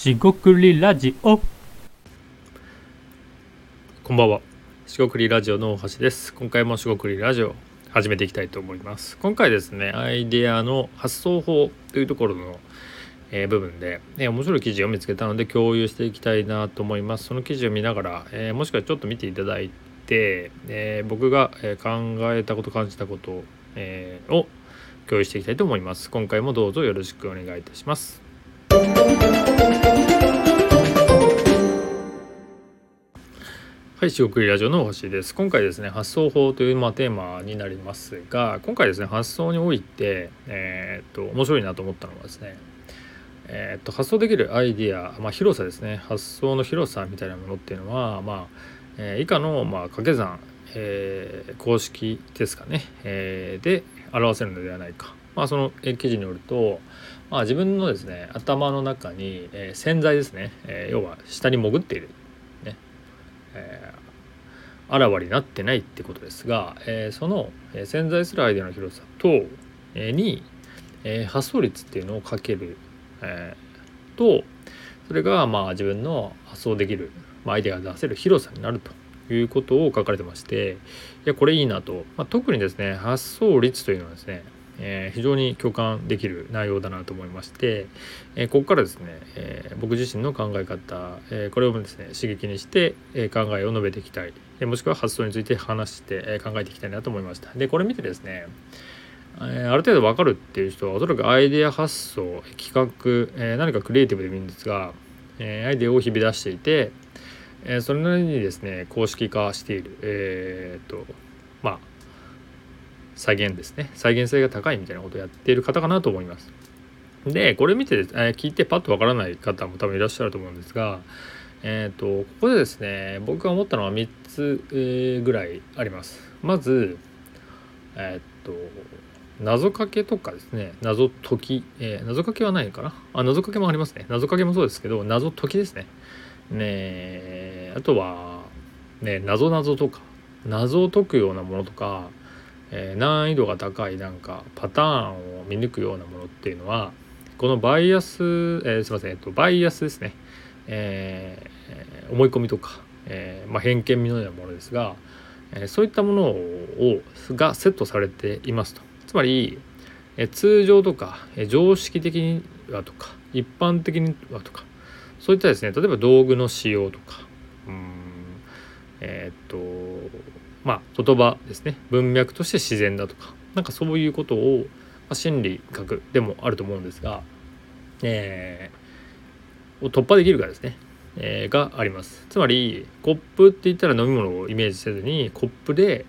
しごくりラジオこんばんは。しごくりラジオの大橋です。今回もしごくりラジオ始めていきたいと思います。今回ですね、アイデアの発想法というところの、えー部分で、えー面白い記事を見つけたので共有していきたいなと思います。その記事を見ながら、えーもしくはちょっと見ていただいて、えー僕がえ考えたこと感じたこと、えーを共有していきたいと思います。今回もどうぞよろしくお願いいたします。はい、四国ラジオの星です。今回ですね、発想法という、まあ、テーマになりますが、今回ですね、発想において、えーっと、面白いなと思ったのはですね、えーっと、発想できるアイディア、まあ、広さですね、発想の広さみたいなものっていうのは、まあ、えー以下の、まあ、掛け算、えー公式ですかね、えーで表せるのではないか。まあ、その記事によると、まあ、自分のですね、頭の中に、えー潜在ですね、えー要は下に潜っている。ねあらわになってないってことですが、えーその、潜在するアイデアの広さと、えーに、えー発想率っていうのをかける、えーとそれがまあ自分の発想できる、まあ、アイデアが出せる広さになるということを書かれてましていやこれいいなと、まあ、特にですね発想率というのはですねえー非常に共感できる内容だなと思いまして、えーここからですね、えー僕自身の考え方、えこれをですね刺激にして、え考えを述べていきたい、えもしくは発想について話して、え考えていきたいなと思いました。でこれ見てですねえある程度わかるっていう人はおそらくアイデア発想企画、え何かクリエイティブでもいいんですが、えアイデアを日々出していて、えそれなりにですね公式化している。えっと再現ですね再現性が高いみたいなことをやっている方かなと思います。でこれ見て、えー聞いてパッとわからない方も多分いらっしゃると思うんですが、えー、とここでですね僕が思ったのは3つ、えーぐらいあります。まずえっ、と謎かけとかですね謎解き、えー謎かけはないかな？あ謎かけもありますね謎かけもそうですけど謎解きですねねあとはね謎謎とか謎を解くようなものとか、え難易度が高いなんかパターンを見抜くようなものっていうのはこのバイアス、えーすいません、えっと、バイアスですね、えー思い込みとか、えーまあ、偏見のようなものですが、えそういったものをがセットされていますと。つまり、え通常とか、え常識的にはとか一般的にはとかそういったですね例えば道具の使用とかうんえっとまあ言葉ですね。文脈として自然だとか。なんかそういうことを、まあ、心理学でもあると思うんですが、えーを突破できるかですね、えーがあります。つまりコップって言ったら飲み物をイメージせずにコップで、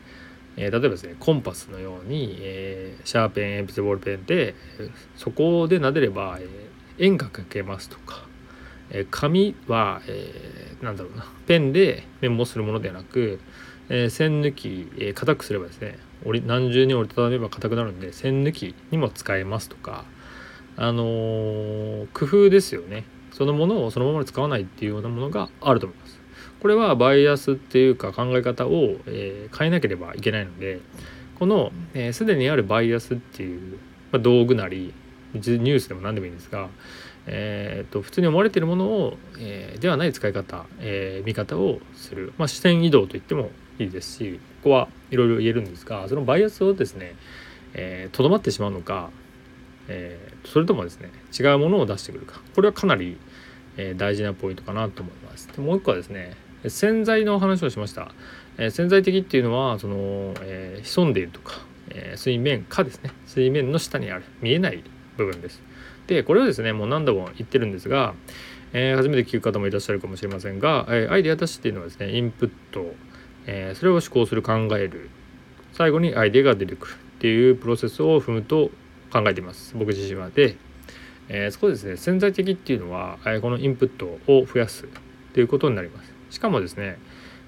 えー例えばですねコンパスのように、えーシャーペン鉛筆ボールペンでそこで撫でれば、えー円が描けますとか、えー紙は、えーなんだろうなペンでメモするものではなく、えー線抜き、えー硬くすればですね折り何重に折りたためば硬くなるんで線抜きにも使えますとかあのー工夫ですよね。そのものをそのままに使わないっていうようなものがあると思います。これはバイアスっていうか考え方を、えー変えなければいけないのでこのえーすで、にあるバイアスっていう、まあ、道具なりニュースでも何でもいいんですが、えーと普通に思われているものを、えーではない使い方、えー見方をする、まあ、視点移動と言ってもいいですしここはいろいろ言えるんですがそのバイアスをですねえー、まってしまうのか、えーそれともですね違うものを出してくるかこれはかなり、えー大事なポイントかなと思います。でもう一個はですね潜在の話をしました、えー潜在的っていうのはその、えー潜んでいるとか、えー水面下ですね水面の下にある見えない部分です。でこれはですねもう何度も言ってるんですが、えー初めて聞く方もいらっしゃるかもしれませんが、えーアイデア出しっていうのはですねインプット、えーそれを思考する考える。最後にアイデアが出てくるっていうプロセスを踏むと考えています。僕自身は。で、えーそこですね。潜在的っていうのは、えこのインプットを増やすということになります。しかもですね、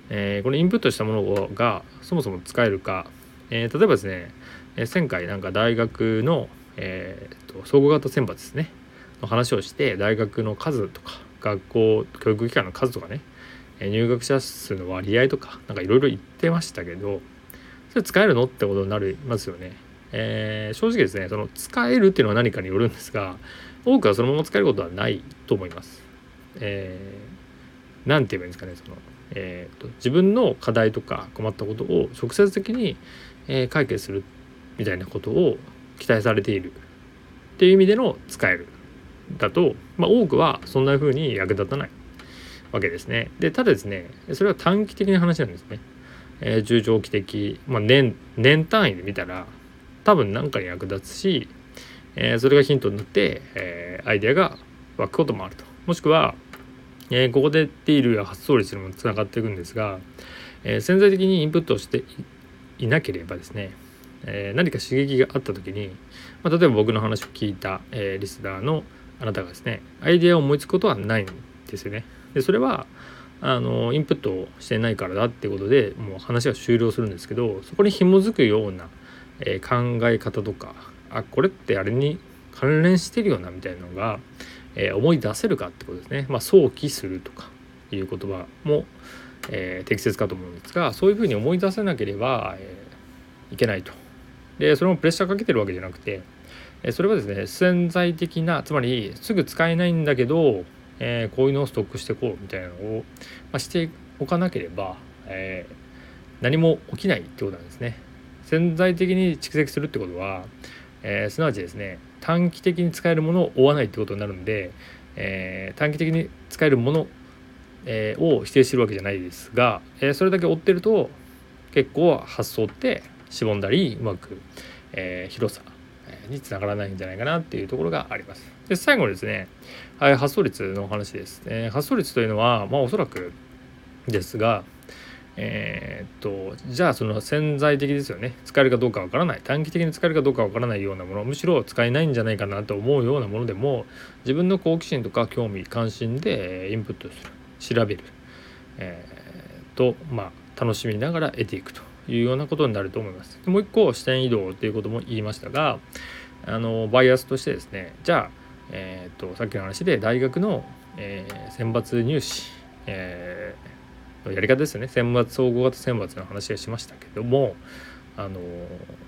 えーこのインプットしたものがそもそも使えるか、えー例えばですねえー前回なんか大学の、えーと総合型選抜ですね。の話をして大学の数とか学校教育機関の数とかね。入学者数の割合とかなんかいろいろ言ってましたけどそれ使えるのってことになりますよね。えー正直ですねその使えるっていうのは何かによるんですが多くはそのまま使えることはないと思います。えー、なんて言えばいいんですかねその、えーと、自分の課題とか困ったことを直接的に、えー、解決するみたいなことを期待されているっていう意味での使えるだと、まあ、多くはそんな風に役立たないわけですね。でただですねそれは短期的な話なんですね。えー、中長期的、まあ年、年単位で見たら多分何かに役立つし、えー、それがヒントになって、えー、アイデアが湧くこともあると。もしくは、えここでディールや発想率にもつながっていくんですが、え潜在的にインプットをしていなければですね、え何か刺激があった時に、まあ、例えば僕の話を聞いた、えリスナーのあなたがですねアイデアを思いつくことはないんですよね。でそれはあのインプットしてないからだってことでもう話が終了するんですけどそこに紐づくような、えー、考え方とかあこれってあれに関連してるよなみたいなのが、えー、思い出せるかってことですね。まあ、想起するとかいう言葉も、えー、適切かと思うんですがそういうふうに思い出せなければ、えいけないと。でそれもプレッシャーかけてるわけじゃなくてそれはですね潜在的なつまりすぐ使えないんだけどえー、こういうのをストックしてこうみたいなのを、まあ、しておかなければ、えー、何も起きないってことなんですね。潜在的に蓄積するってことは、えー、すなわちですね短期的に使えるものを追わないってことになるんで、えー、短期的に使えるもの、え、を否定してるわけじゃないですが、え、それだけ追ってると結構発想ってしぼんだりうまく、え、広さにつながらないんじゃないかなっていうところがあります。で最後にですね、はい、発想率の話です、えー、発想率というのは、まあ、おそらくですが、えー、っとじゃあその潜在的ですよね。使えるかどうかわからない。短期的に使えるかどうかわからないようなもの。むしろ使えないんじゃないかなと思うようなものでも自分の好奇心とか興味関心でインプットする調べる、えー、とまあ楽しみながら得ていくというようなことになると思います。もう一個視点移動ということも言いましたがあのバイアスとしてですねじゃあえーと、さっきの話で大学の、えー、選抜入試、えー、のやり方ですよね選抜総合型選抜の話をしましたけどもあの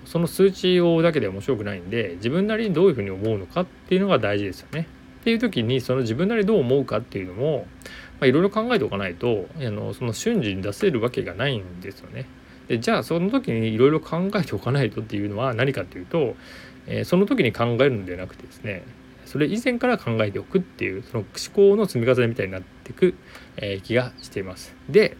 その数値をだけで面白くないんで自分なりにどういうふうに思うのかっていうのが大事ですよね。っていう時にその自分なりにどう思うかっていうのもいろいろ考えておかないとあのその瞬時に出せるわけがないんですよね。でじゃあその時にいろいろ考えておかないとっていうのは何かっていうと、えー、その時に考えるんではなくてですねそれ以前から考えておくっていうその思考の積み重ねみたいになっていく、えー、気がしています。で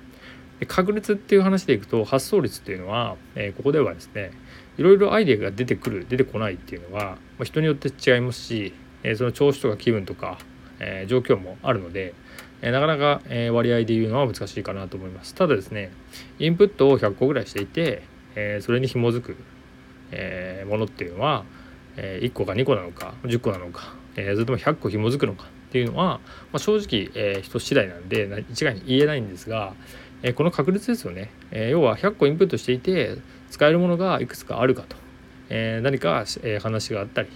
確率っていう話でいくと発想率っていうのは、えー、ここではですねいろいろアイデアが出てくる出てこないっていうのは、まあ、人によって違いますし、えー、その調子とか気分とか、えー、状況もあるので、えなかなか、え割合で言うのは難しいかなと思います。ただですねインプットを100個ぐらいしていて、えそれに紐づく、えものっていうのは、え1個か2個なのか10個なのか、えそれとも100個紐づくのかっていうのは、ま、正直、え人次第なんで一概に言えないんですが、えこの確率ですよね、え要は100個インプットしていて使えるものがいくつかあるかと、え何か、え話があったり、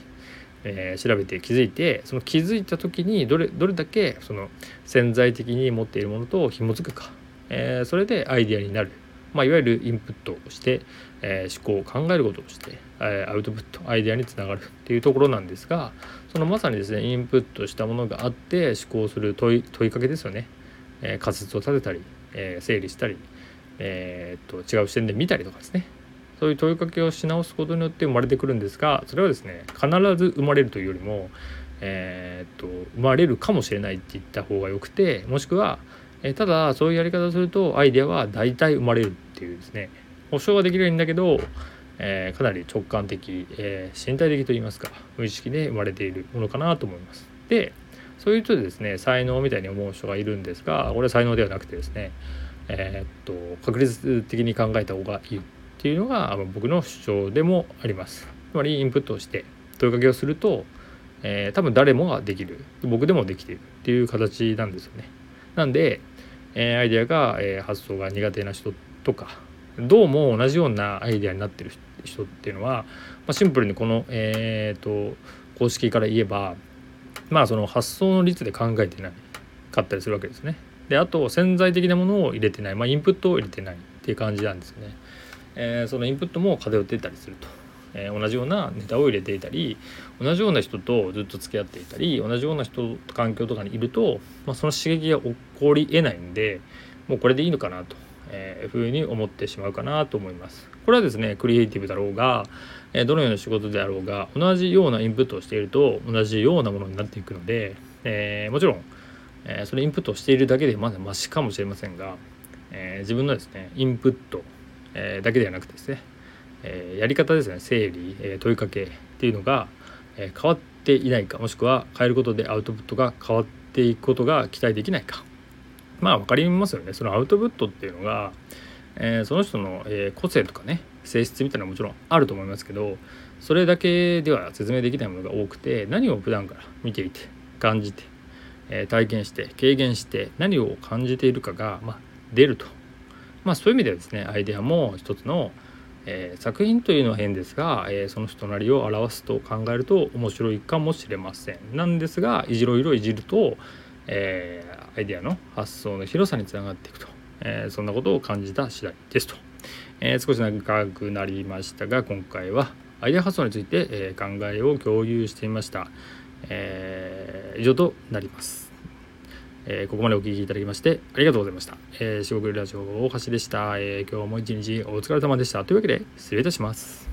え調べて気づいてその気づいた時にどれどれだけその潜在的に持っているものと紐づくか、えそれでアイデアになる。まあ、いわゆるインプットをして、えー、思考を考えることをして、え、アウトプットアイデアにつながるっていうところなんですがそのまさにですねインプットしたものがあって思考する問い問いかけですよね、えー、仮説を立てたり、え、整理したり、え、っと違う視点で見たりとかですね。そういう問いかけをし直すことによって生まれてくるんですがそれはですね必ず生まれるというよりも、えー、っと生まれるかもしれないって言った方がよくてもしくはえただそういうやり方をするとアイデアは大体生まれるっていうですね保証はできないんだけど、えー、かなり直感的、えー、身体的といいますか無意識で生まれているものかなと思います。でそういう人でですね才能みたいに思う人がいるんですがこれは才能ではなくてですねえー、っと確率的に考えた方がいいっていうのが僕の主張でもあります。つまりインプットをして問いかけをすると、え、多分誰もができる僕でもできているっていう形なんですよね。なんでえアイデアが、え発想が苦手な人とかどうも同じようなアイデアになってる人っていうのは、まシンプルにこの、えーと、公式から言えばまあその発想の率で考えてないかったりするわけですね。であと潜在的なものを入れてない、まあ、インプットを入れてないっていう感じなんですね。えー、そのインプットも偏ってたりするとえー、同じようなネタを入れていたり同じような人とずっと付き合っていたり同じような人と環境とかにいると、まあ、その刺激が起こりえないんでもうこれでいいのかなと、えー、ふうに思ってしまうかなと思います。これはですねクリエイティブだろうが、え、どのような仕事であろうが同じようなインプットをしていると同じようなものになっていくので、えー、もちろん、えそれインプットをしているだけでまだマシかもしれませんが、え自分のですねインプット、えだけではなくてですねえやり方ですね。整理、え問いかけっていうのが、え変わっていないかもしくは変えることでアウトプットが変わっていくことが期待できないか。まあ分かりますよね。そのアウトプットっていうのが、え、その人の、え個性とかね性質みたいなのはもちろんあると思いますけどそれだけでは説明できないものが多くて何を普段から見ていて感じて、え体験して軽減して何を感じているかが、まあ、出ると。まあそういう意味ではですねアイデアも一つのえー、作品というのは変ですが、えー、その人なりを表すと考えると面白いかもしれません。なんですがいじろいろいじると、えー、アイデアの発想の広さにつながっていくと、えそんなことを感じた次第ですと、え少し長くなりましたが今回はアイデア発想について、え考えを共有してみました、え以上となります。えー、ここまでお聴きいただきましてありがとうございました。えー、四国ラジオ大橋でした、えー、今日も一日お疲れ様でした。というわけで失礼いたします。